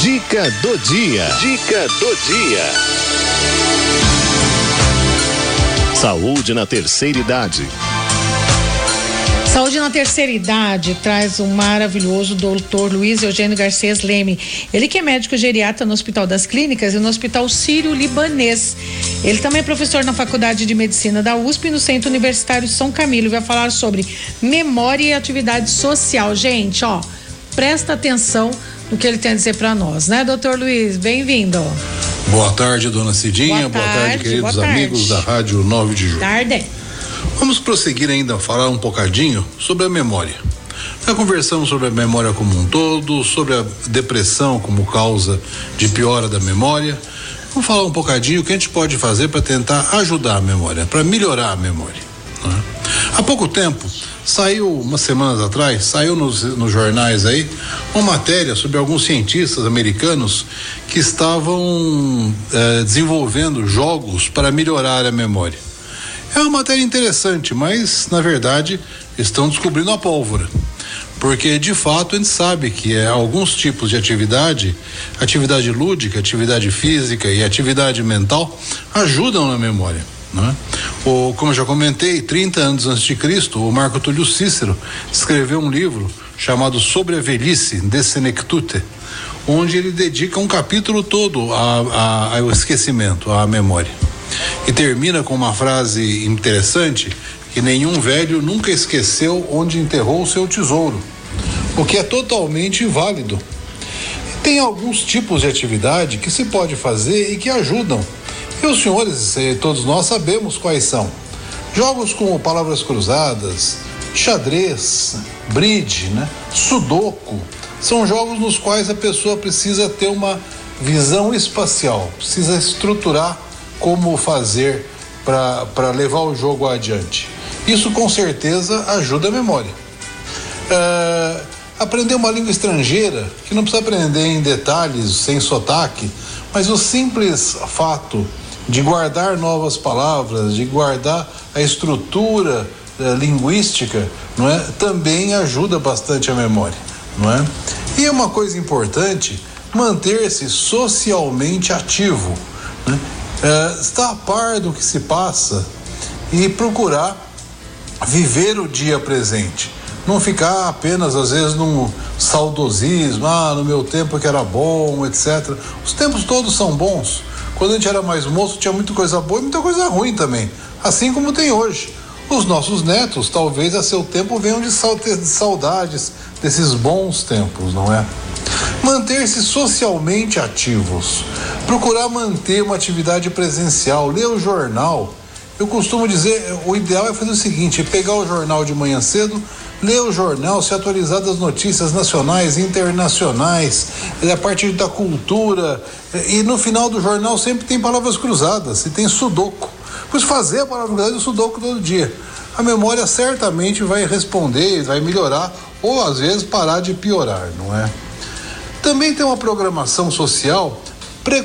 Dica do dia. Dica do dia. Saúde na terceira idade. Saúde na terceira idade traz um maravilhoso doutor Luiz Eugênio Garcês Leme. Ele que é médico geriatra no Hospital das Clínicas e no Hospital Sírio-Libanês. Ele também é professor na Faculdade de Medicina da USP e no Centro Universitário São Camilo. Vai falar sobre memória e atividade social. Gente, ó, presta atenção no que ele tem a dizer para nós, né, doutor Luiz? Bem-vindo. Boa tarde, dona Cidinha. Boa, boa tarde, tarde, queridos boa amigos tarde. da Rádio 9 de Julho. Tarde. Vamos prosseguir ainda a falar um bocadinho sobre a memória. Já conversamos sobre a memória como um todo, sobre a depressão como causa de piora da memória. Vamos falar um bocadinho o que a gente pode fazer para tentar ajudar a memória, para melhorar a memória. Né? Há pouco tempo, saiu, umas semanas atrás, saiu nos, nos jornais aí uma matéria sobre alguns cientistas americanos que estavam eh, desenvolvendo jogos para melhorar a memória. É uma matéria interessante, mas na verdade estão descobrindo a pólvora. Porque de fato a gente sabe que é, alguns tipos de atividade, atividade lúdica, atividade física e atividade mental ajudam na memória. Né? O, como já comentei, 30 anos antes de Cristo, o Marco Túlio Cícero escreveu um livro chamado Sobre a Velhice, de Senectute, onde ele dedica um capítulo todo a, a, ao esquecimento, à memória. E termina com uma frase interessante que nenhum velho nunca esqueceu onde enterrou o seu tesouro, o que é totalmente válido. Tem alguns tipos de atividade que se pode fazer e que ajudam. E os senhores, todos nós sabemos quais são. Jogos como palavras cruzadas, xadrez, bridge, né? sudoku, são jogos nos quais a pessoa precisa ter uma visão espacial, precisa estruturar como fazer para levar o jogo adiante. Isso com certeza ajuda a memória. É, aprender uma língua estrangeira, que não precisa aprender em detalhes, sem sotaque, mas o simples fato de guardar novas palavras, de guardar a estrutura é, linguística, não é? Também ajuda bastante a memória, não é? E uma coisa importante, manter-se socialmente ativo, né? é, estar a par do que se passa e procurar viver o dia presente. Não ficar apenas, às vezes, num saudosismo, ah, no meu tempo que era bom, etc. Os tempos todos são bons. Quando a gente era mais moço, tinha muita coisa boa e muita coisa ruim também, assim como tem hoje. Os nossos netos, talvez a seu tempo, venham de saudades desses bons tempos, não é? Manter-se socialmente ativos, procurar manter uma atividade presencial, ler o jornal. Eu costumo dizer, o ideal é fazer o seguinte: é pegar o jornal de manhã cedo, ler o jornal, se atualizar das notícias nacionais, internacionais, a partir da cultura. E no final do jornal sempre tem palavras cruzadas e tem sudoku. Pois fazer a palavra cruzada e o sudoku todo dia. A memória certamente vai responder, vai melhorar, ou às vezes parar de piorar, não é? Também tem uma programação social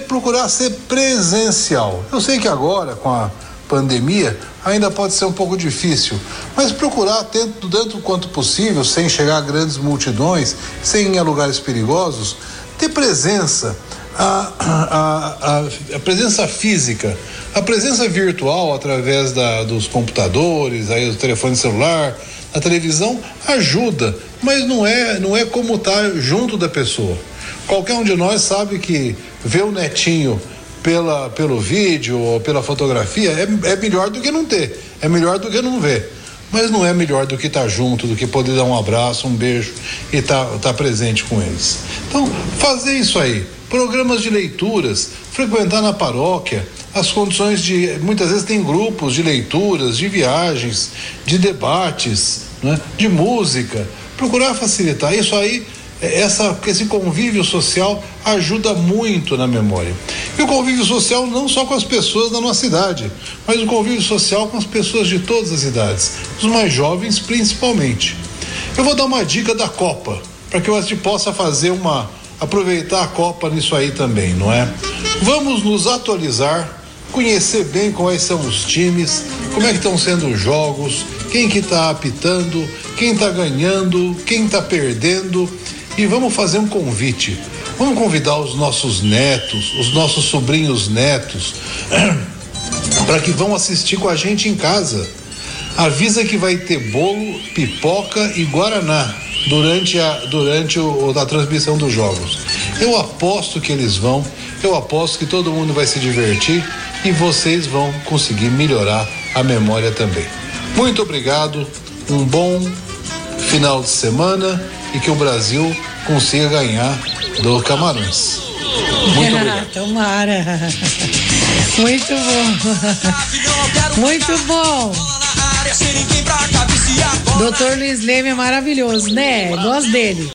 procurar ser presencial. Eu sei que agora, com a pandemia, ainda pode ser um pouco difícil, mas procurar, tanto, tanto quanto possível, sem chegar a grandes multidões, sem ir a lugares perigosos, ter presença, a, a, a, a presença física, a presença virtual através da, dos computadores, aí do telefone celular, a televisão ajuda, mas não é, não é como estar tá junto da pessoa. Qualquer um de nós sabe que ver o netinho pela, pelo vídeo ou pela fotografia é, é melhor do que não ter, é melhor do que não ver. Mas não é melhor do que estar tá junto, do que poder dar um abraço, um beijo e estar tá, tá presente com eles. Então, fazer isso aí, programas de leituras, frequentar na paróquia, as condições de. Muitas vezes tem grupos de leituras, de viagens, de debates, né, de música. Procurar facilitar. Isso aí essa, esse convívio social ajuda muito na memória. E o convívio social não só com as pessoas da nossa idade, mas o convívio social com as pessoas de todas as idades, os mais jovens principalmente. Eu vou dar uma dica da Copa, para que a gente possa fazer uma. aproveitar a Copa nisso aí também, não é? Vamos nos atualizar, conhecer bem quais são os times, como é que estão sendo os jogos, quem que está apitando, quem está ganhando, quem está perdendo e vamos fazer um convite. Vamos convidar os nossos netos, os nossos sobrinhos netos, para que vão assistir com a gente em casa. Avisa que vai ter bolo, pipoca e guaraná durante a durante o, a transmissão dos jogos. Eu aposto que eles vão, eu aposto que todo mundo vai se divertir e vocês vão conseguir melhorar a memória também. Muito obrigado, um bom final de semana e que o Brasil consiga ganhar do Camarões. Muito obrigado. Tomara. Muito bom. Muito bom. Doutor Luiz Leme é maravilhoso, né? Gosto dele.